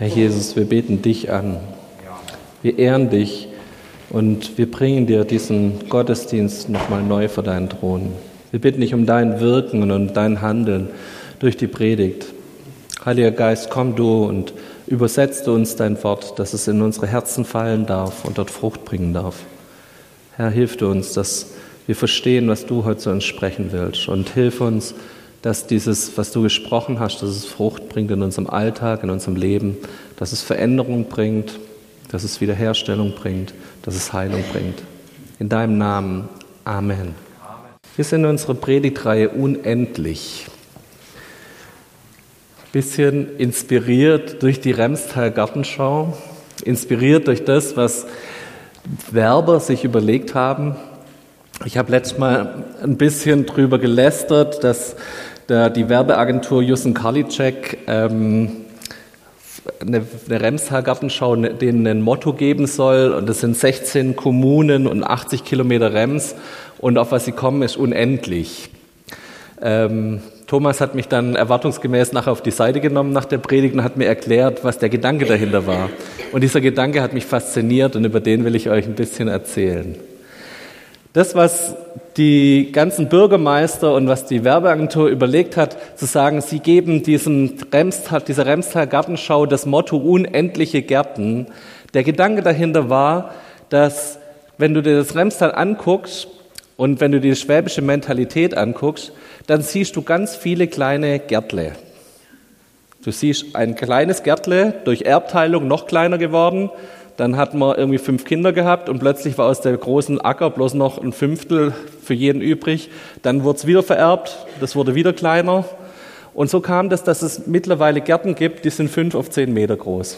Herr Jesus, wir beten dich an. Wir ehren dich und wir bringen dir diesen Gottesdienst nochmal neu vor deinen Thron. Wir bitten dich um dein Wirken und um dein Handeln durch die Predigt. Heiliger Geist, komm du und übersetze uns dein Wort, dass es in unsere Herzen fallen darf und dort Frucht bringen darf. Herr, hilf du uns, dass wir verstehen, was du heute zu uns sprechen willst und hilf uns, dass dieses, was du gesprochen hast, dass es Frucht bringt in unserem Alltag, in unserem Leben, dass es Veränderung bringt, dass es Wiederherstellung bringt, dass es Heilung bringt. In deinem Namen. Amen. Wir sind in unserer Predigtreihe unendlich. Bisschen inspiriert durch die Remstal Gartenschau, inspiriert durch das, was Werber sich überlegt haben. Ich habe letztes Mal ein bisschen drüber gelästert, dass der, die Werbeagentur Jussen Karliczek ähm, eine, eine Remshaar-Gartenschau denen ein Motto geben soll. Und das sind 16 Kommunen und 80 Kilometer Rems. Und auf was sie kommen, ist unendlich. Ähm, Thomas hat mich dann erwartungsgemäß nachher auf die Seite genommen nach der Predigt und hat mir erklärt, was der Gedanke dahinter war. Und dieser Gedanke hat mich fasziniert und über den will ich euch ein bisschen erzählen. Das, was die ganzen Bürgermeister und was die Werbeagentur überlegt hat, zu sagen, sie geben diesem Remstal, dieser Remstal Gartenschau das Motto unendliche Gärten. Der Gedanke dahinter war, dass wenn du dir das Remstal anguckst und wenn du dir die schwäbische Mentalität anguckst, dann siehst du ganz viele kleine Gärtle. Du siehst ein kleines Gärtle durch Erbteilung noch kleiner geworden dann hat man irgendwie fünf Kinder gehabt und plötzlich war aus der großen Acker bloß noch ein Fünftel für jeden übrig. Dann wurde es wieder vererbt, das wurde wieder kleiner. Und so kam das, dass es mittlerweile Gärten gibt, die sind fünf auf zehn Meter groß.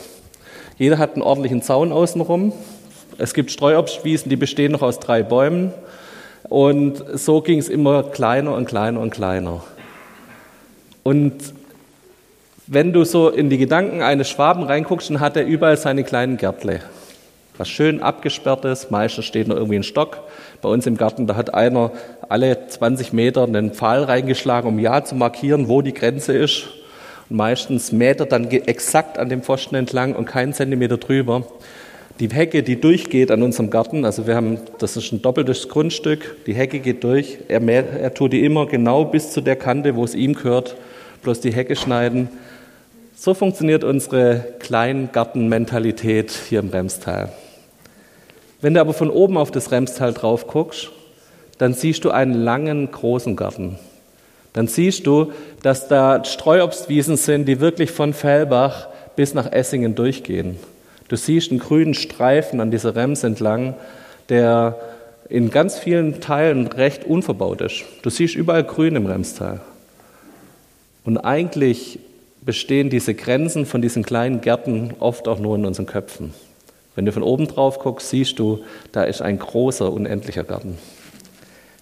Jeder hat einen ordentlichen Zaun außenrum. Es gibt Streuobstwiesen, die bestehen noch aus drei Bäumen. Und so ging es immer kleiner und kleiner und kleiner. Und wenn du so in die Gedanken eines Schwaben reinguckst, dann hat er überall seine kleinen Gärtle. Was schön abgesperrt ist, meistens steht noch irgendwie ein Stock. Bei uns im Garten, da hat einer alle 20 Meter einen Pfahl reingeschlagen, um ja zu markieren, wo die Grenze ist. Und meistens mäht er dann exakt an dem Pfosten entlang und keinen Zentimeter drüber. Die Hecke, die durchgeht an unserem Garten, also wir haben, das ist ein doppeltes Grundstück, die Hecke geht durch, er, mäht, er tut die immer genau bis zu der Kante, wo es ihm gehört, bloß die Hecke schneiden so funktioniert unsere Kleingartenmentalität hier im Remstal. Wenn du aber von oben auf das Remstal drauf guckst, dann siehst du einen langen, großen Garten. Dann siehst du, dass da Streuobstwiesen sind, die wirklich von Fellbach bis nach Essingen durchgehen. Du siehst einen grünen Streifen an dieser Rems entlang, der in ganz vielen Teilen recht unverbaut ist. Du siehst überall Grün im Remstal. Und eigentlich bestehen diese Grenzen von diesen kleinen Gärten oft auch nur in unseren Köpfen. Wenn du von oben drauf guckst, siehst du, da ist ein großer, unendlicher Garten.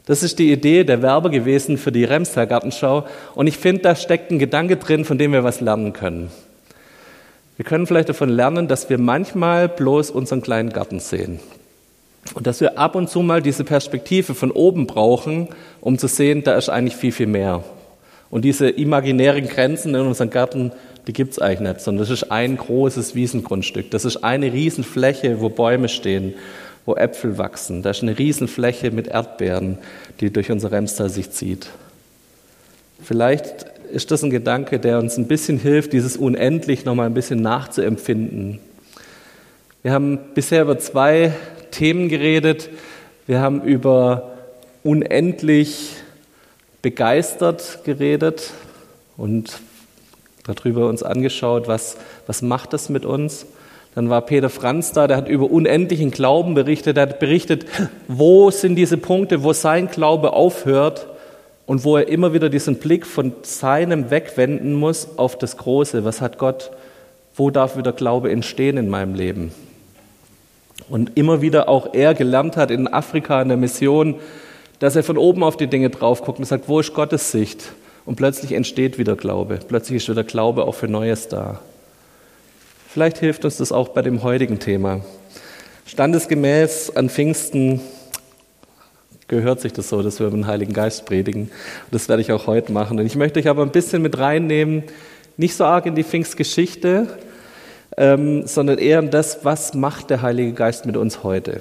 Das ist die Idee der Werber gewesen für die Remstal Gartenschau. Und ich finde, da steckt ein Gedanke drin, von dem wir was lernen können. Wir können vielleicht davon lernen, dass wir manchmal bloß unseren kleinen Garten sehen. Und dass wir ab und zu mal diese Perspektive von oben brauchen, um zu sehen, da ist eigentlich viel, viel mehr. Und diese imaginären Grenzen in unserem Garten, die gibt es eigentlich nicht, sondern das ist ein großes Wiesengrundstück. Das ist eine Riesenfläche, wo Bäume stehen, wo Äpfel wachsen. Da ist eine Riesenfläche mit Erdbeeren, die durch unser Remstal sich zieht. Vielleicht ist das ein Gedanke, der uns ein bisschen hilft, dieses Unendlich nochmal ein bisschen nachzuempfinden. Wir haben bisher über zwei Themen geredet. Wir haben über unendlich begeistert geredet und darüber uns angeschaut, was, was macht das mit uns. Dann war Peter Franz da, der hat über unendlichen Glauben berichtet, er hat berichtet, wo sind diese Punkte, wo sein Glaube aufhört und wo er immer wieder diesen Blick von seinem wegwenden muss auf das Große. Was hat Gott, wo darf wieder Glaube entstehen in meinem Leben? Und immer wieder auch er gelernt hat in Afrika in der Mission, dass er von oben auf die Dinge drauf guckt und sagt, wo ist Gottes Sicht? Und plötzlich entsteht wieder Glaube. Plötzlich ist wieder Glaube auch für Neues da. Vielleicht hilft uns das auch bei dem heutigen Thema. Standesgemäß an Pfingsten gehört sich das so, dass wir über den Heiligen Geist predigen. Und das werde ich auch heute machen. Und ich möchte euch aber ein bisschen mit reinnehmen, nicht so arg in die Pfingstgeschichte, ähm, sondern eher in das, was macht der Heilige Geist mit uns heute?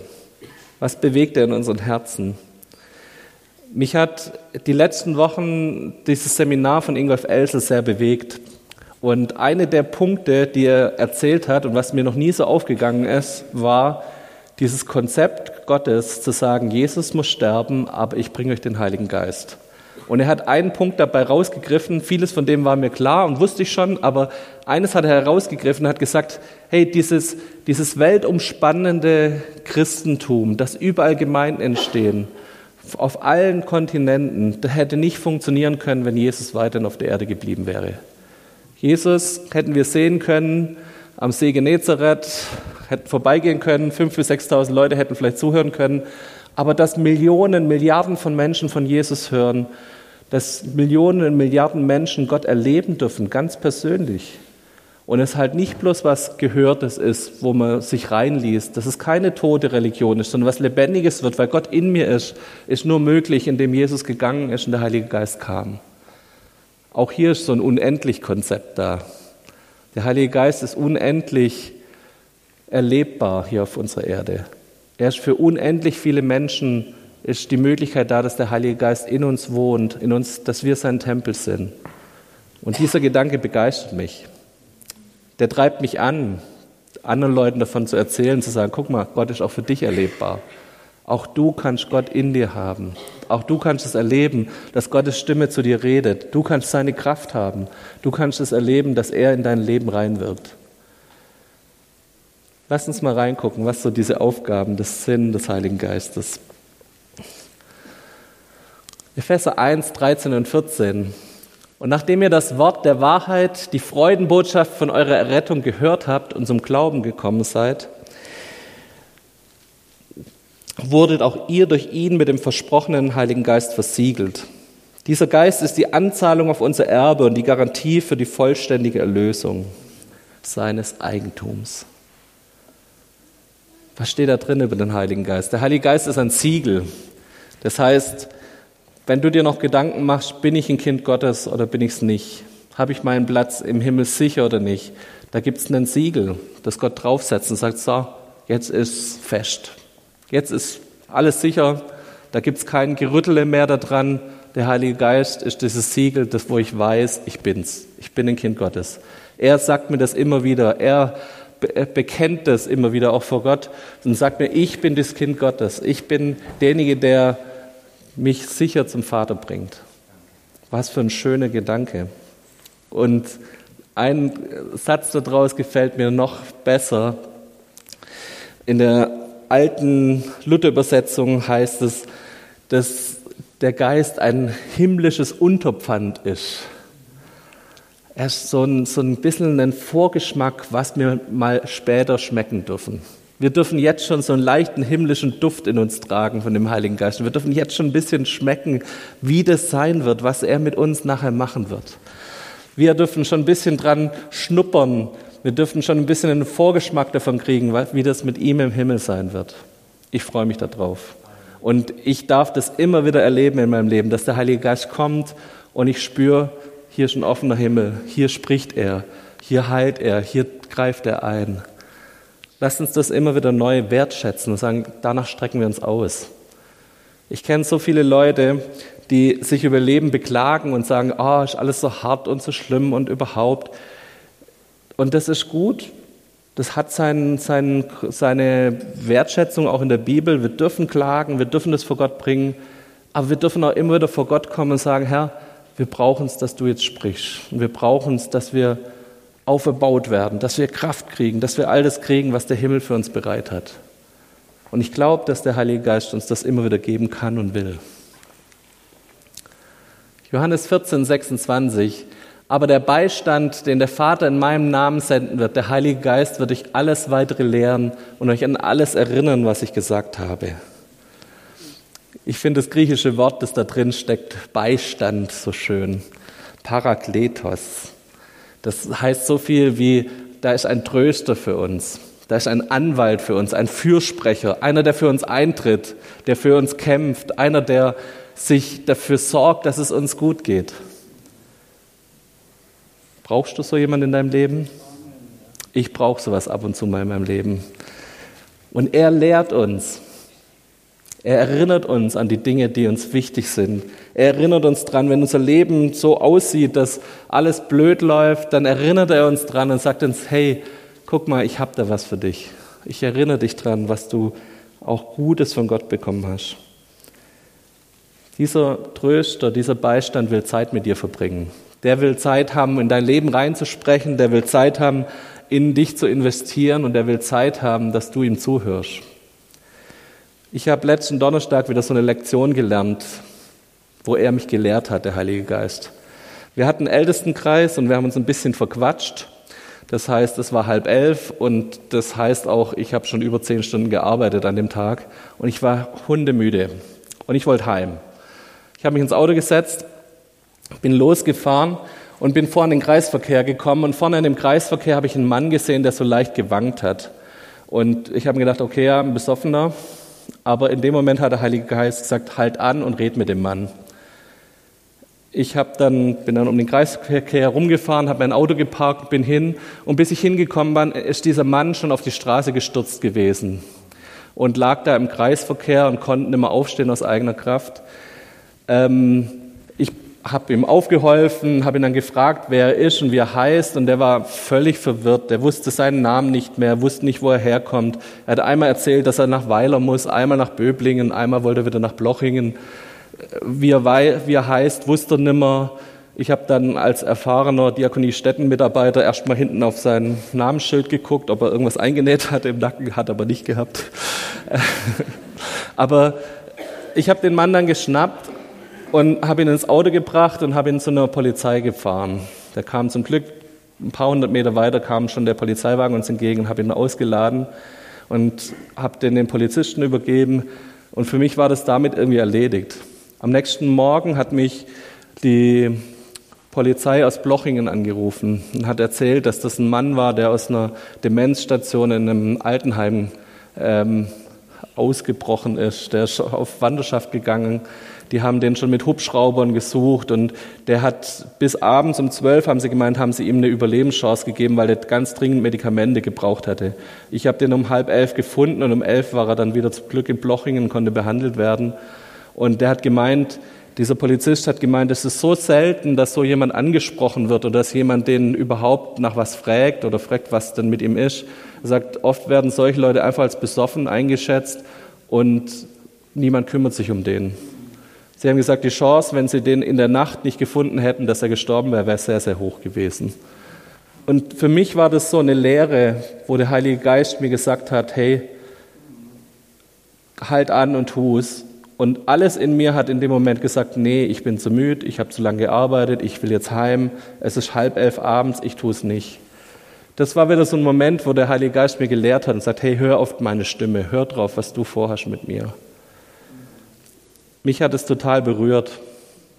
Was bewegt er in unseren Herzen? Mich hat die letzten Wochen dieses Seminar von Ingolf Elsel sehr bewegt. Und eine der Punkte, die er erzählt hat und was mir noch nie so aufgegangen ist, war dieses Konzept Gottes zu sagen, Jesus muss sterben, aber ich bringe euch den Heiligen Geist. Und er hat einen Punkt dabei rausgegriffen, vieles von dem war mir klar und wusste ich schon, aber eines hat er herausgegriffen und hat gesagt, hey, dieses, dieses weltumspannende Christentum, das überall Gemeinden entstehen, auf allen Kontinenten, das hätte nicht funktionieren können, wenn Jesus weiterhin auf der Erde geblieben wäre. Jesus hätten wir sehen können am See Genezareth, hätten vorbeigehen können, fünf bis sechstausend Leute hätten vielleicht zuhören können, aber dass Millionen, Milliarden von Menschen von Jesus hören, dass Millionen Milliarden Menschen Gott erleben dürfen, ganz persönlich. Und es halt nicht bloß was Gehörtes ist, wo man sich reinliest, dass es keine tote Religion ist, sondern was Lebendiges wird, weil Gott in mir ist, ist nur möglich, indem Jesus gegangen ist und der Heilige Geist kam. Auch hier ist so ein unendlich Konzept da. Der Heilige Geist ist unendlich erlebbar hier auf unserer Erde. Er ist für unendlich viele Menschen ist die Möglichkeit da, dass der Heilige Geist in uns wohnt, in uns, dass wir sein Tempel sind. Und dieser Gedanke begeistert mich. Der treibt mich an, anderen Leuten davon zu erzählen, zu sagen, guck mal, Gott ist auch für dich erlebbar. Auch du kannst Gott in dir haben. Auch du kannst es erleben, dass Gottes Stimme zu dir redet. Du kannst seine Kraft haben. Du kannst es erleben, dass er in dein Leben reinwirkt. Lass uns mal reingucken, was so diese Aufgaben des Sinn des Heiligen Geistes Epheser 1, 13 und 14. Und nachdem ihr das Wort der Wahrheit, die Freudenbotschaft von eurer Errettung gehört habt und zum Glauben gekommen seid, wurdet auch ihr durch ihn mit dem versprochenen Heiligen Geist versiegelt. Dieser Geist ist die Anzahlung auf unser Erbe und die Garantie für die vollständige Erlösung seines Eigentums. Was steht da drin über den Heiligen Geist? Der Heilige Geist ist ein Siegel. Das heißt, wenn du dir noch Gedanken machst, bin ich ein Kind Gottes oder bin ich es nicht? Habe ich meinen Platz im Himmel sicher oder nicht? Da gibt es ein Siegel, das Gott draufsetzt und sagt, so, jetzt ist fest. Jetzt ist alles sicher. Da gibt es kein Gerüttele mehr daran. Der Heilige Geist ist dieses Siegel, das, wo ich weiß, ich bin's. Ich bin ein Kind Gottes. Er sagt mir das immer wieder. Er bekennt das immer wieder auch vor Gott und sagt mir, ich bin das Kind Gottes. Ich bin derjenige, der mich sicher zum Vater bringt. Was für ein schöner Gedanke. Und ein Satz daraus gefällt mir noch besser. In der alten Luther-Übersetzung heißt es, dass der Geist ein himmlisches Unterpfand ist. Er ist so ein, so ein bisschen ein Vorgeschmack, was wir mal später schmecken dürfen. Wir dürfen jetzt schon so einen leichten himmlischen Duft in uns tragen von dem Heiligen Geist. Wir dürfen jetzt schon ein bisschen schmecken, wie das sein wird, was er mit uns nachher machen wird. Wir dürfen schon ein bisschen dran schnuppern. Wir dürfen schon ein bisschen einen Vorgeschmack davon kriegen, wie das mit ihm im Himmel sein wird. Ich freue mich darauf. Und ich darf das immer wieder erleben in meinem Leben, dass der Heilige Geist kommt und ich spüre, hier ist ein offener Himmel, hier spricht er, hier heilt er, hier greift er ein. Lasst uns das immer wieder neu wertschätzen und sagen, danach strecken wir uns aus. Ich kenne so viele Leute, die sich über Leben beklagen und sagen, oh, ist alles so hart und so schlimm und überhaupt. Und das ist gut. Das hat sein, sein, seine Wertschätzung auch in der Bibel. Wir dürfen klagen, wir dürfen das vor Gott bringen. Aber wir dürfen auch immer wieder vor Gott kommen und sagen, Herr, wir brauchen es, dass du jetzt sprichst. Wir brauchen es, dass wir aufgebaut werden, dass wir Kraft kriegen, dass wir all das kriegen, was der Himmel für uns bereit hat. Und ich glaube, dass der Heilige Geist uns das immer wieder geben kann und will. Johannes 14, 26. Aber der Beistand, den der Vater in meinem Namen senden wird, der Heilige Geist, wird euch alles weitere lehren und euch an alles erinnern, was ich gesagt habe. Ich finde das griechische Wort, das da drin steckt, Beistand, so schön. Parakletos. Das heißt so viel wie, da ist ein Tröster für uns, da ist ein Anwalt für uns, ein Fürsprecher, einer, der für uns eintritt, der für uns kämpft, einer, der sich dafür sorgt, dass es uns gut geht. Brauchst du so jemanden in deinem Leben? Ich brauche sowas ab und zu mal in meinem Leben. Und er lehrt uns. Er erinnert uns an die Dinge, die uns wichtig sind. Er erinnert uns dran, wenn unser Leben so aussieht, dass alles blöd läuft, dann erinnert er uns dran und sagt uns, hey, guck mal, ich habe da was für dich. Ich erinnere dich dran, was du auch Gutes von Gott bekommen hast. Dieser Tröster, dieser Beistand will Zeit mit dir verbringen. Der will Zeit haben, in dein Leben reinzusprechen. Der will Zeit haben, in dich zu investieren. Und der will Zeit haben, dass du ihm zuhörst. Ich habe letzten Donnerstag wieder so eine Lektion gelernt, wo er mich gelehrt hat, der Heilige Geist. Wir hatten Ältestenkreis und wir haben uns ein bisschen verquatscht. Das heißt, es war halb elf und das heißt auch, ich habe schon über zehn Stunden gearbeitet an dem Tag und ich war hundemüde und ich wollte heim. Ich habe mich ins Auto gesetzt, bin losgefahren und bin vorne in den Kreisverkehr gekommen und vorne in dem Kreisverkehr habe ich einen Mann gesehen, der so leicht gewankt hat. Und ich habe mir gedacht, okay, ja, ein Besoffener. Aber in dem Moment hat der Heilige Geist gesagt, halt an und red mit dem Mann. Ich hab dann, bin dann um den Kreisverkehr herumgefahren, habe mein Auto geparkt, bin hin und bis ich hingekommen bin, ist dieser Mann schon auf die Straße gestürzt gewesen und lag da im Kreisverkehr und konnte nicht mehr aufstehen aus eigener Kraft. Ähm, habe ihm aufgeholfen, habe ihn dann gefragt, wer er ist und wie er heißt und der war völlig verwirrt. Der wusste seinen Namen nicht mehr, wusste nicht, wo er herkommt. Er hat einmal erzählt, dass er nach Weiler muss, einmal nach Böblingen, einmal wollte er wieder nach Blochingen wie er, wie er heißt, wusste er nimmer. Ich habe dann als erfahrener Diakonie Städtenmitarbeiter erstmal hinten auf sein Namensschild geguckt, ob er irgendwas eingenäht hatte im Nacken, hat aber nicht gehabt. aber ich habe den Mann dann geschnappt und habe ihn ins Auto gebracht und habe ihn zu einer Polizei gefahren. Der kam zum Glück ein paar hundert Meter weiter kam schon der Polizeiwagen uns entgegen und habe ihn ausgeladen und habe den den Polizisten übergeben und für mich war das damit irgendwie erledigt. Am nächsten Morgen hat mich die Polizei aus Blochingen angerufen und hat erzählt, dass das ein Mann war, der aus einer Demenzstation in einem Altenheim ähm, ausgebrochen ist. Der ist auf Wanderschaft gegangen. Die haben den schon mit Hubschraubern gesucht und der hat bis abends um zwölf, haben sie gemeint, haben sie ihm eine Überlebenschance gegeben, weil er ganz dringend Medikamente gebraucht hatte. Ich habe den um halb elf gefunden und um elf war er dann wieder zum Glück in Blochingen, konnte behandelt werden. Und der hat gemeint, dieser Polizist hat gemeint, es ist so selten, dass so jemand angesprochen wird oder dass jemand den überhaupt nach was fragt oder fragt, was denn mit ihm ist. Er sagt, oft werden solche Leute einfach als besoffen eingeschätzt und niemand kümmert sich um den. Sie haben gesagt, die Chance, wenn sie den in der Nacht nicht gefunden hätten, dass er gestorben wäre, wäre sehr, sehr hoch gewesen. Und für mich war das so eine Lehre, wo der Heilige Geist mir gesagt hat, hey, halt an und tu es. Und alles in mir hat in dem Moment gesagt, nee, ich bin zu müde, ich habe zu lange gearbeitet, ich will jetzt heim, es ist halb elf abends, ich tue es nicht. Das war wieder so ein Moment, wo der Heilige Geist mir gelehrt hat und sagt, hey, hör auf meine Stimme, hör drauf, was du vorhast mit mir. Mich hat es total berührt.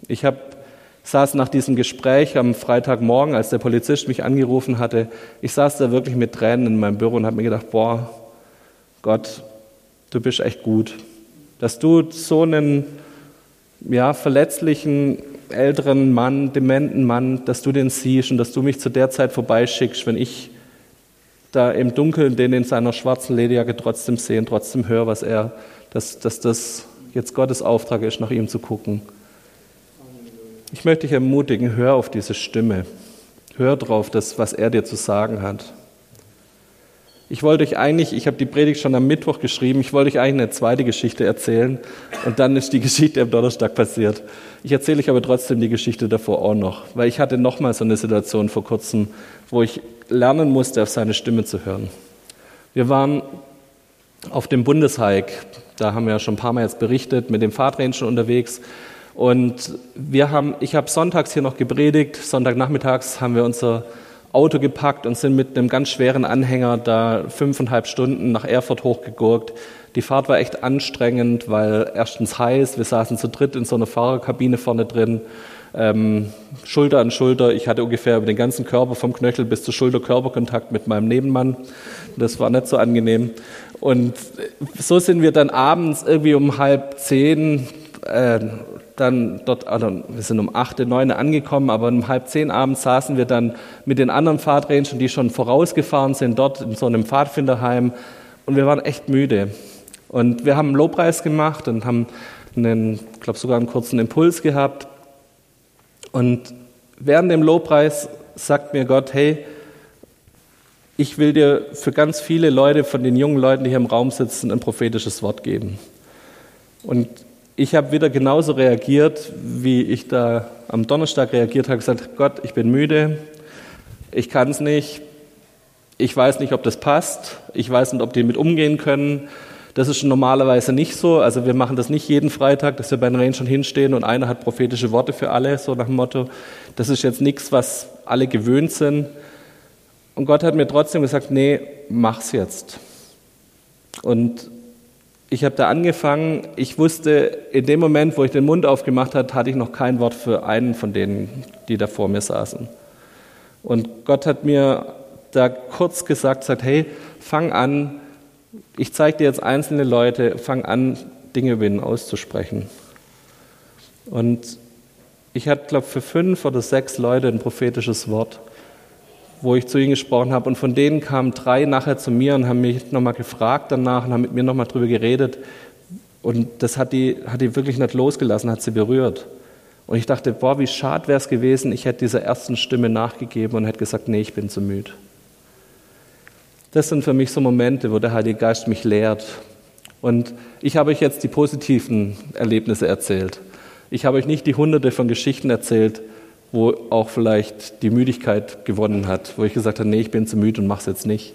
Ich hab, saß nach diesem Gespräch am Freitagmorgen, als der Polizist mich angerufen hatte, ich saß da wirklich mit Tränen in meinem Büro und habe mir gedacht, boah, Gott, du bist echt gut dass du so einen ja, verletzlichen älteren Mann, dementen Mann, dass du den siehst und dass du mich zu der Zeit vorbeischickst, wenn ich da im Dunkeln den in seiner schwarzen Lederjacke trotzdem sehe und trotzdem höre, was er, dass, dass das jetzt Gottes Auftrag ist, nach ihm zu gucken. Ich möchte dich ermutigen, hör auf diese Stimme. Hör drauf, das, was er dir zu sagen hat. Ich wollte euch eigentlich, ich habe die Predigt schon am Mittwoch geschrieben, ich wollte euch eigentlich eine zweite Geschichte erzählen und dann ist die Geschichte am Donnerstag passiert. Ich erzähle euch aber trotzdem die Geschichte davor auch noch, weil ich hatte nochmal so eine Situation vor kurzem, wo ich lernen musste, auf seine Stimme zu hören. Wir waren auf dem Bundeshike, da haben wir ja schon ein paar Mal jetzt berichtet, mit dem Fahrtrain schon unterwegs und wir haben, ich habe sonntags hier noch gepredigt, Sonntagnachmittags haben wir unser Auto gepackt und sind mit einem ganz schweren Anhänger da fünfeinhalb Stunden nach Erfurt hochgegurkt. Die Fahrt war echt anstrengend, weil erstens heiß, wir saßen zu dritt in so einer Fahrerkabine vorne drin, ähm, Schulter an Schulter. Ich hatte ungefähr über den ganzen Körper vom Knöchel bis zur Schulter Körperkontakt mit meinem Nebenmann. Das war nicht so angenehm. Und so sind wir dann abends irgendwie um halb zehn äh, dann dort, also wir sind um 8, 9 angekommen, aber um halb zehn abends saßen wir dann mit den anderen Pfadrangern, die schon vorausgefahren sind, dort in so einem Pfadfinderheim und wir waren echt müde. Und wir haben einen Lobpreis gemacht und haben einen, glaube sogar einen kurzen Impuls gehabt. Und während dem Lobpreis sagt mir Gott, hey, ich will dir für ganz viele Leute von den jungen Leuten, die hier im Raum sitzen, ein prophetisches Wort geben. Und ich habe wieder genauso reagiert, wie ich da am Donnerstag reagiert habe, gesagt, Gott, ich bin müde, ich kann es nicht, ich weiß nicht, ob das passt, ich weiß nicht, ob die mit umgehen können. Das ist normalerweise nicht so. Also wir machen das nicht jeden Freitag, dass wir bei den Rangern hinstehen und einer hat prophetische Worte für alle, so nach dem Motto. Das ist jetzt nichts, was alle gewöhnt sind. Und Gott hat mir trotzdem gesagt, nee, mach's jetzt. Und ich habe da angefangen, ich wusste, in dem Moment, wo ich den Mund aufgemacht habe, hatte ich noch kein Wort für einen von denen, die da vor mir saßen. Und Gott hat mir da kurz gesagt, sagt, hey, fang an, ich zeige dir jetzt einzelne Leute, fang an, Dinge über ihn auszusprechen. Und ich hatte, glaube ich, für fünf oder sechs Leute ein prophetisches Wort wo ich zu ihnen gesprochen habe. Und von denen kamen drei nachher zu mir und haben mich nochmal gefragt danach und haben mit mir nochmal drüber geredet. Und das hat die, hat die wirklich nicht losgelassen, hat sie berührt. Und ich dachte, boah, wie schade wäre es gewesen, ich hätte dieser ersten Stimme nachgegeben und hätte gesagt, nee, ich bin zu müde. Das sind für mich so Momente, wo der Heilige Geist mich lehrt. Und ich habe euch jetzt die positiven Erlebnisse erzählt. Ich habe euch nicht die hunderte von Geschichten erzählt, wo auch vielleicht die Müdigkeit gewonnen hat, wo ich gesagt habe, nee, ich bin zu müde und mach's jetzt nicht.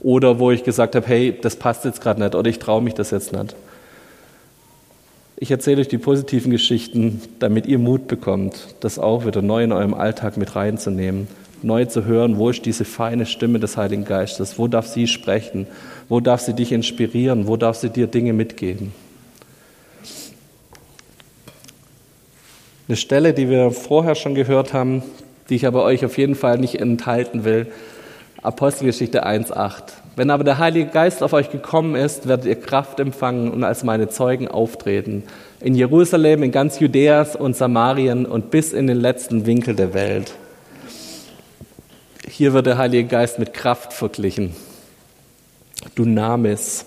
Oder wo ich gesagt habe, hey, das passt jetzt gerade nicht oder ich traue mich das jetzt nicht. Ich erzähle euch die positiven Geschichten, damit ihr Mut bekommt, das auch wieder neu in eurem Alltag mit reinzunehmen, neu zu hören, wo ist diese feine Stimme des Heiligen Geistes, wo darf sie sprechen, wo darf sie dich inspirieren, wo darf sie dir Dinge mitgeben. Eine Stelle, die wir vorher schon gehört haben, die ich aber euch auf jeden Fall nicht enthalten will. Apostelgeschichte 1.8. Wenn aber der Heilige Geist auf euch gekommen ist, werdet ihr Kraft empfangen und als meine Zeugen auftreten. In Jerusalem, in ganz Judäas und Samarien und bis in den letzten Winkel der Welt. Hier wird der Heilige Geist mit Kraft verglichen. Dynamis.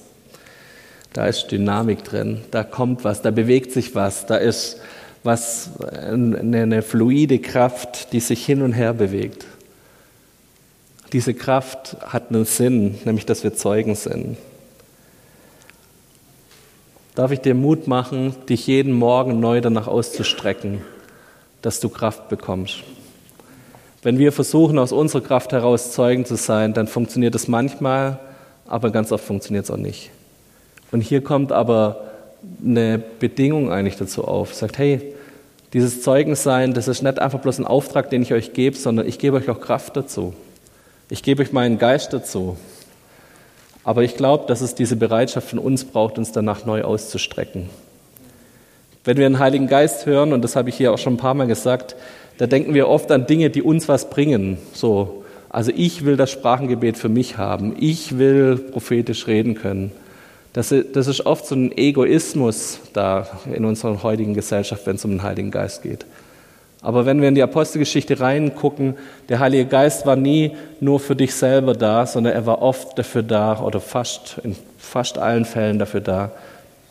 Da ist Dynamik drin. Da kommt was, da bewegt sich was, da ist was eine fluide Kraft, die sich hin und her bewegt. Diese Kraft hat einen Sinn, nämlich dass wir Zeugen sind. Darf ich dir Mut machen, dich jeden Morgen neu danach auszustrecken, dass du Kraft bekommst? Wenn wir versuchen, aus unserer Kraft heraus Zeugen zu sein, dann funktioniert es manchmal, aber ganz oft funktioniert es auch nicht. Und hier kommt aber eine Bedingung eigentlich dazu auf. Sagt, hey, dieses Zeugensein, das ist nicht einfach bloß ein Auftrag, den ich euch gebe, sondern ich gebe euch auch Kraft dazu. Ich gebe euch meinen Geist dazu. Aber ich glaube, dass es diese Bereitschaft von uns braucht, uns danach neu auszustrecken. Wenn wir den Heiligen Geist hören, und das habe ich hier auch schon ein paar Mal gesagt, da denken wir oft an Dinge, die uns was bringen. So, also ich will das Sprachengebet für mich haben. Ich will prophetisch reden können. Das, das ist oft so ein Egoismus da in unserer heutigen Gesellschaft, wenn es um den Heiligen Geist geht. Aber wenn wir in die Apostelgeschichte reingucken, der Heilige Geist war nie nur für dich selber da, sondern er war oft dafür da oder fast in fast allen Fällen dafür da,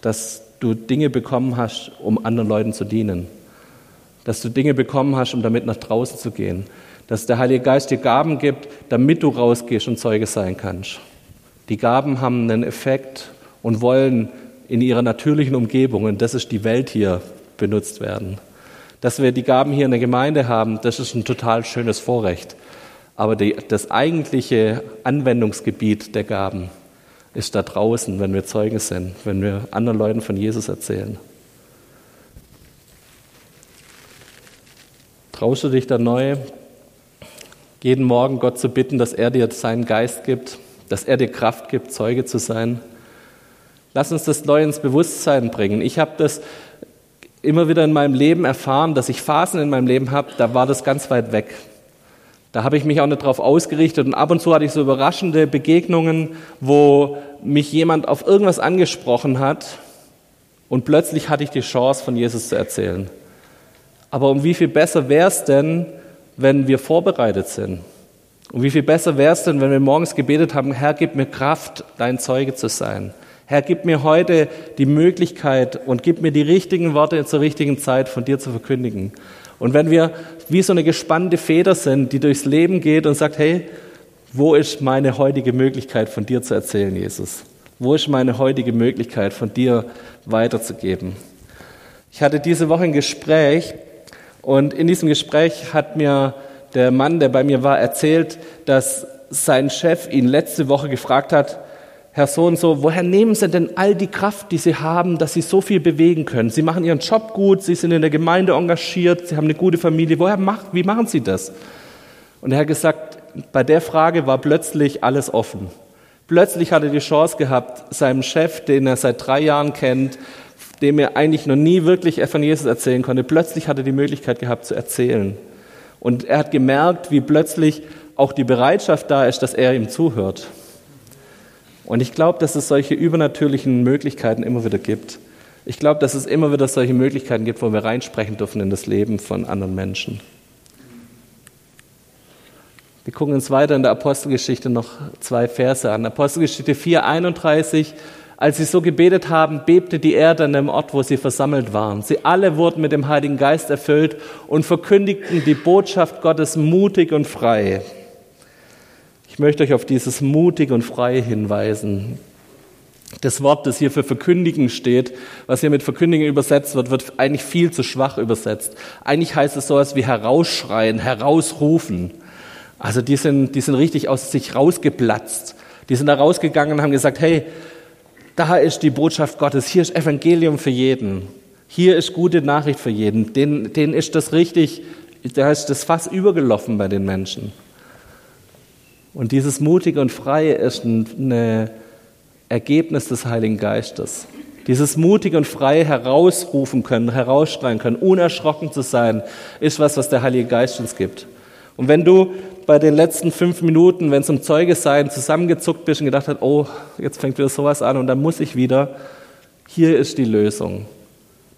dass du Dinge bekommen hast, um anderen Leuten zu dienen. Dass du Dinge bekommen hast, um damit nach draußen zu gehen. Dass der Heilige Geist dir Gaben gibt, damit du rausgehst und Zeuge sein kannst. Die Gaben haben einen Effekt und wollen in ihrer natürlichen Umgebung, und das ist die Welt hier, benutzt werden. Dass wir die Gaben hier in der Gemeinde haben, das ist ein total schönes Vorrecht. Aber die, das eigentliche Anwendungsgebiet der Gaben ist da draußen, wenn wir Zeugen sind, wenn wir anderen Leuten von Jesus erzählen. Traust du dich da neu, jeden Morgen Gott zu bitten, dass er dir seinen Geist gibt, dass er dir Kraft gibt, Zeuge zu sein? Lass uns das neu ins Bewusstsein bringen. Ich habe das immer wieder in meinem Leben erfahren, dass ich Phasen in meinem Leben habe, da war das ganz weit weg. Da habe ich mich auch nicht darauf ausgerichtet und ab und zu hatte ich so überraschende Begegnungen, wo mich jemand auf irgendwas angesprochen hat und plötzlich hatte ich die Chance, von Jesus zu erzählen. Aber um wie viel besser wäre es denn, wenn wir vorbereitet sind? Und wie viel besser wäre es denn, wenn wir morgens gebetet haben, Herr, gib mir Kraft, dein Zeuge zu sein. Herr, gib mir heute die Möglichkeit und gib mir die richtigen Worte zur richtigen Zeit von dir zu verkündigen. Und wenn wir wie so eine gespannte Feder sind, die durchs Leben geht und sagt, hey, wo ist meine heutige Möglichkeit von dir zu erzählen, Jesus? Wo ist meine heutige Möglichkeit von dir weiterzugeben? Ich hatte diese Woche ein Gespräch und in diesem Gespräch hat mir der Mann, der bei mir war, erzählt, dass sein Chef ihn letzte Woche gefragt hat, Herr so und so, woher nehmen Sie denn all die Kraft, die Sie haben, dass Sie so viel bewegen können? Sie machen Ihren Job gut, Sie sind in der Gemeinde engagiert, Sie haben eine gute Familie. Woher macht, wie machen Sie das? Und er hat gesagt, bei der Frage war plötzlich alles offen. Plötzlich hat er die Chance gehabt, seinem Chef, den er seit drei Jahren kennt, dem er eigentlich noch nie wirklich von Jesus erzählen konnte, plötzlich hat er die Möglichkeit gehabt zu erzählen. Und er hat gemerkt, wie plötzlich auch die Bereitschaft da ist, dass er ihm zuhört. Und ich glaube, dass es solche übernatürlichen Möglichkeiten immer wieder gibt. Ich glaube, dass es immer wieder solche Möglichkeiten gibt, wo wir reinsprechen dürfen in das Leben von anderen Menschen. Wir gucken uns weiter in der Apostelgeschichte noch zwei Verse an. Apostelgeschichte 4, 31. Als sie so gebetet haben, bebte die Erde an dem Ort, wo sie versammelt waren. Sie alle wurden mit dem Heiligen Geist erfüllt und verkündigten die Botschaft Gottes mutig und frei. Ich möchte euch auf dieses mutig und frei hinweisen. Das Wort, das hier für verkündigen steht, was hier mit verkündigen übersetzt wird, wird eigentlich viel zu schwach übersetzt. Eigentlich heißt es sowas wie herausschreien, herausrufen. Also die sind, die sind richtig aus sich rausgeplatzt. Die sind da rausgegangen und haben gesagt, hey, da ist die Botschaft Gottes, hier ist Evangelium für jeden, hier ist gute Nachricht für jeden, denen, denen ist das richtig, da ist das Fass übergelaufen bei den Menschen. Und dieses Mutige und Freie ist ein Ergebnis des Heiligen Geistes. Dieses mutig und frei herausrufen können, herausschreien können, unerschrocken zu sein, ist was, was der Heilige Geist uns gibt. Und wenn du bei den letzten fünf Minuten, wenn es um Zeuge sein, zusammengezuckt bist und gedacht hast, oh, jetzt fängt wieder sowas an und dann muss ich wieder, hier ist die Lösung.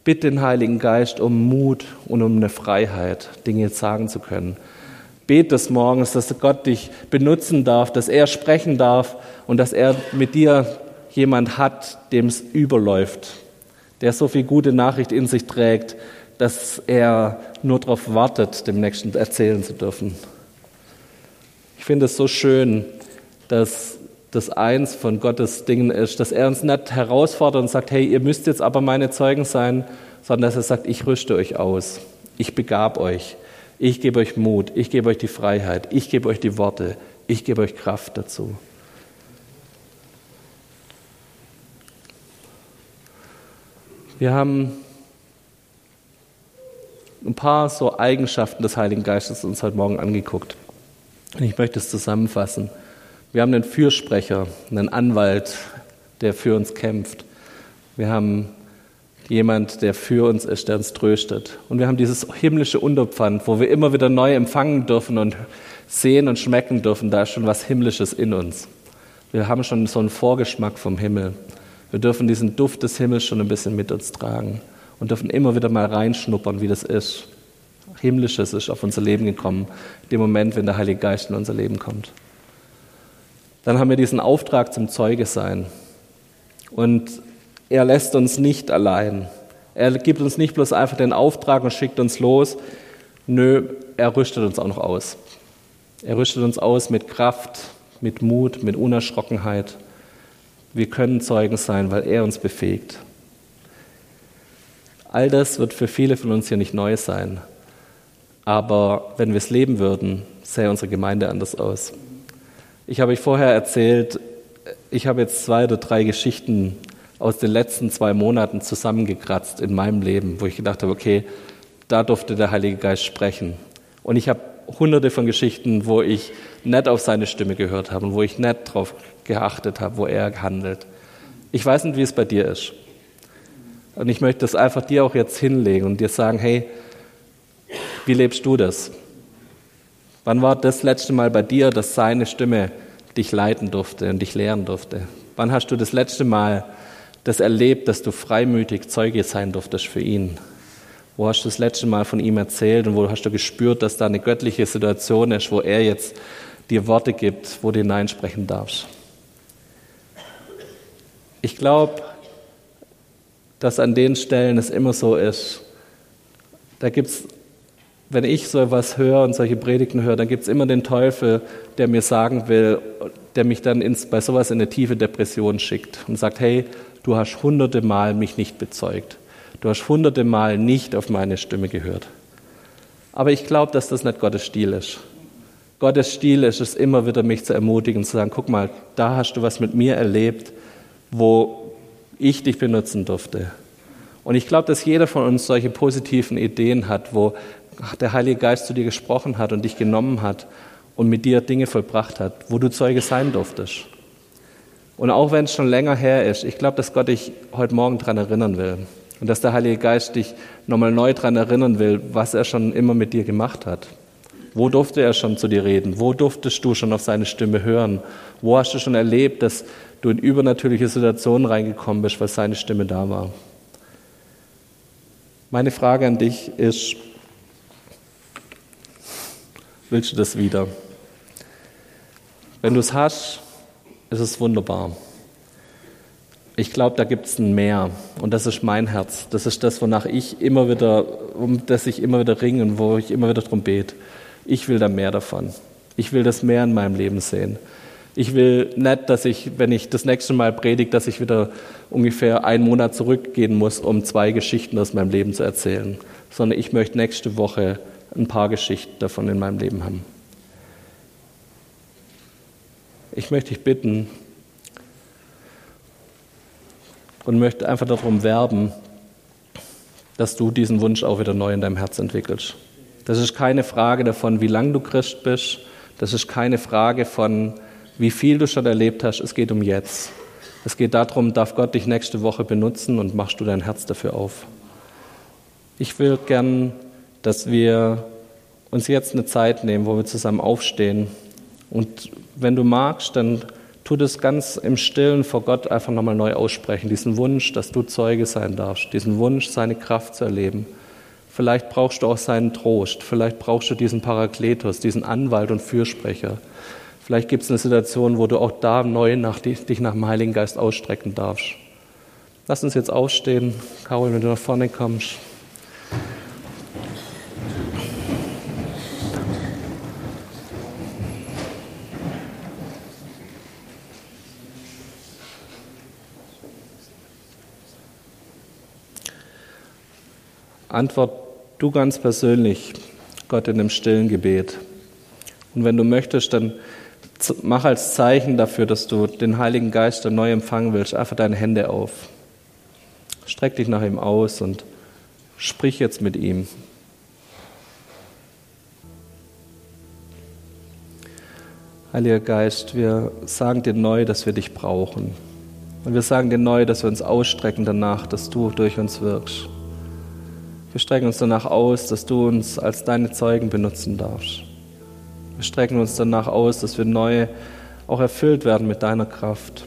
Bitte den Heiligen Geist um Mut und um eine Freiheit, Dinge sagen zu können. Bet des Morgens, dass Gott dich benutzen darf, dass er sprechen darf und dass er mit dir jemand hat, dem es überläuft, der so viel gute Nachricht in sich trägt, dass er nur darauf wartet, dem Nächsten erzählen zu dürfen. Ich finde es so schön, dass das eins von Gottes Dingen ist, dass er uns nicht herausfordert und sagt, hey, ihr müsst jetzt aber meine Zeugen sein, sondern dass er sagt, ich rüste euch aus, ich begab euch, ich gebe euch Mut, ich gebe euch die Freiheit, ich gebe euch die Worte, ich gebe euch Kraft dazu. Wir haben ein paar so Eigenschaften des Heiligen Geistes uns heute Morgen angeguckt. Und ich möchte es zusammenfassen. Wir haben einen Fürsprecher, einen Anwalt, der für uns kämpft. Wir haben jemand, der für uns ist, der uns tröstet. Und wir haben dieses himmlische Unterpfand, wo wir immer wieder neu empfangen dürfen und sehen und schmecken dürfen. Da ist schon was Himmlisches in uns. Wir haben schon so einen Vorgeschmack vom Himmel. Wir dürfen diesen Duft des Himmels schon ein bisschen mit uns tragen und dürfen immer wieder mal reinschnuppern, wie das ist. Himmlisches ist auf unser Leben gekommen, dem Moment, wenn der Heilige Geist in unser Leben kommt. Dann haben wir diesen Auftrag zum Zeuge sein. Und er lässt uns nicht allein. Er gibt uns nicht bloß einfach den Auftrag und schickt uns los. Nö, er rüstet uns auch noch aus. Er rüstet uns aus mit Kraft, mit Mut, mit Unerschrockenheit. Wir können Zeugen sein, weil er uns befähigt. All das wird für viele von uns hier nicht neu sein. Aber wenn wir es leben würden, sähe unsere Gemeinde anders aus. Ich habe euch vorher erzählt, ich habe jetzt zwei oder drei Geschichten aus den letzten zwei Monaten zusammengekratzt in meinem Leben, wo ich gedacht habe, okay, da durfte der Heilige Geist sprechen. Und ich habe hunderte von Geschichten, wo ich nicht auf seine Stimme gehört habe und wo ich nicht darauf geachtet habe, wo er handelt. Ich weiß nicht, wie es bei dir ist. Und ich möchte das einfach dir auch jetzt hinlegen und dir sagen, hey, wie lebst du das? Wann war das letzte Mal bei dir, dass seine Stimme dich leiten durfte und dich lehren durfte? Wann hast du das letzte Mal das erlebt, dass du freimütig Zeuge sein durftest für ihn? Wo hast du das letzte Mal von ihm erzählt und wo hast du gespürt, dass da eine göttliche Situation ist, wo er jetzt dir Worte gibt, wo du hineinsprechen darfst? Ich glaube, dass an den Stellen es immer so ist. Da gibt es, wenn ich so etwas höre und solche Predigten höre, dann gibt es immer den Teufel, der mir sagen will, der mich dann ins, bei sowas in eine tiefe Depression schickt und sagt, hey, du hast hunderte Mal mich nicht bezeugt. Du hast hunderte Mal nicht auf meine Stimme gehört. Aber ich glaube, dass das nicht Gottes Stil ist. Gottes Stil ist es immer wieder, mich zu ermutigen, zu sagen, guck mal, da hast du was mit mir erlebt, wo ich dich benutzen durfte. Und ich glaube, dass jeder von uns solche positiven Ideen hat, wo der Heilige Geist zu dir gesprochen hat und dich genommen hat und mit dir Dinge vollbracht hat, wo du Zeuge sein durftest. Und auch wenn es schon länger her ist, ich glaube, dass Gott dich heute Morgen daran erinnern will. Und dass der Heilige Geist dich nochmal neu daran erinnern will, was er schon immer mit dir gemacht hat. Wo durfte er schon zu dir reden? Wo durftest du schon auf seine Stimme hören? Wo hast du schon erlebt, dass du in übernatürliche Situationen reingekommen bist, weil seine Stimme da war. Meine Frage an dich ist, willst du das wieder? Wenn du es hast, ist es wunderbar. Ich glaube, da gibt es ein Mehr und das ist mein Herz. Das ist das, wonach ich immer wieder, um das ich immer wieder ringe und wo ich immer wieder drum bete. Ich will da mehr davon. Ich will das mehr in meinem Leben sehen. Ich will nicht, dass ich, wenn ich das nächste Mal predige, dass ich wieder ungefähr einen Monat zurückgehen muss, um zwei Geschichten aus meinem Leben zu erzählen, sondern ich möchte nächste Woche ein paar Geschichten davon in meinem Leben haben. Ich möchte dich bitten und möchte einfach darum werben, dass du diesen Wunsch auch wieder neu in deinem Herz entwickelst. Das ist keine Frage davon, wie lange du Christ bist. Das ist keine Frage von, wie viel du schon erlebt hast, es geht um jetzt. Es geht darum, darf Gott dich nächste Woche benutzen und machst du dein Herz dafür auf. Ich will gern, dass wir uns jetzt eine Zeit nehmen, wo wir zusammen aufstehen. Und wenn du magst, dann tu das ganz im Stillen vor Gott einfach nochmal neu aussprechen. Diesen Wunsch, dass du Zeuge sein darfst. Diesen Wunsch, seine Kraft zu erleben. Vielleicht brauchst du auch seinen Trost. Vielleicht brauchst du diesen Parakletos, diesen Anwalt und Fürsprecher. Vielleicht gibt es eine Situation, wo du auch da neu nach, dich nach dem Heiligen Geist ausstrecken darfst. Lass uns jetzt aufstehen. Carol, wenn du nach vorne kommst. Antwort du ganz persönlich Gott in dem stillen Gebet. Und wenn du möchtest, dann mach als Zeichen dafür, dass du den Heiligen Geist neu empfangen willst, einfach deine Hände auf. Streck dich nach ihm aus und sprich jetzt mit ihm. Heiliger Geist, wir sagen dir neu, dass wir dich brauchen. Und wir sagen dir neu, dass wir uns ausstrecken danach, dass du durch uns wirkst. Wir strecken uns danach aus, dass du uns als deine Zeugen benutzen darfst. Wir strecken uns danach aus, dass wir neu auch erfüllt werden mit deiner Kraft.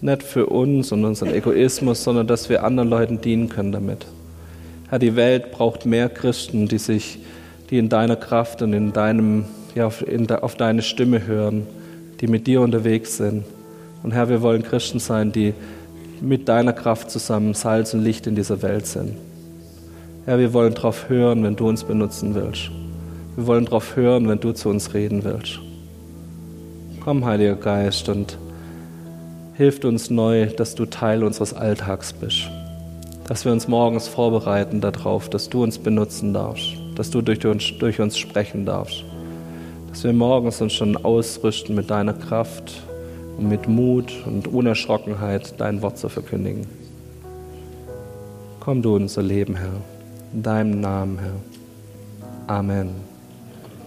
Nicht für uns und unseren Egoismus, sondern dass wir anderen Leuten dienen können damit. Herr, die Welt braucht mehr Christen, die sich, die in deiner Kraft und in deinem, ja, in, auf deine Stimme hören, die mit dir unterwegs sind. Und Herr, wir wollen Christen sein, die mit deiner Kraft zusammen Salz und Licht in dieser Welt sind. Herr, wir wollen darauf hören, wenn du uns benutzen willst. Wir wollen darauf hören, wenn du zu uns reden willst. Komm, Heiliger Geist, und hilf uns neu, dass du Teil unseres Alltags bist. Dass wir uns morgens vorbereiten darauf, dass du uns benutzen darfst, dass du durch uns, durch uns sprechen darfst. Dass wir morgens uns schon ausrüsten mit deiner Kraft und mit Mut und Unerschrockenheit, dein Wort zu verkündigen. Komm du in unser Leben, Herr. In deinem Namen, Herr. Amen.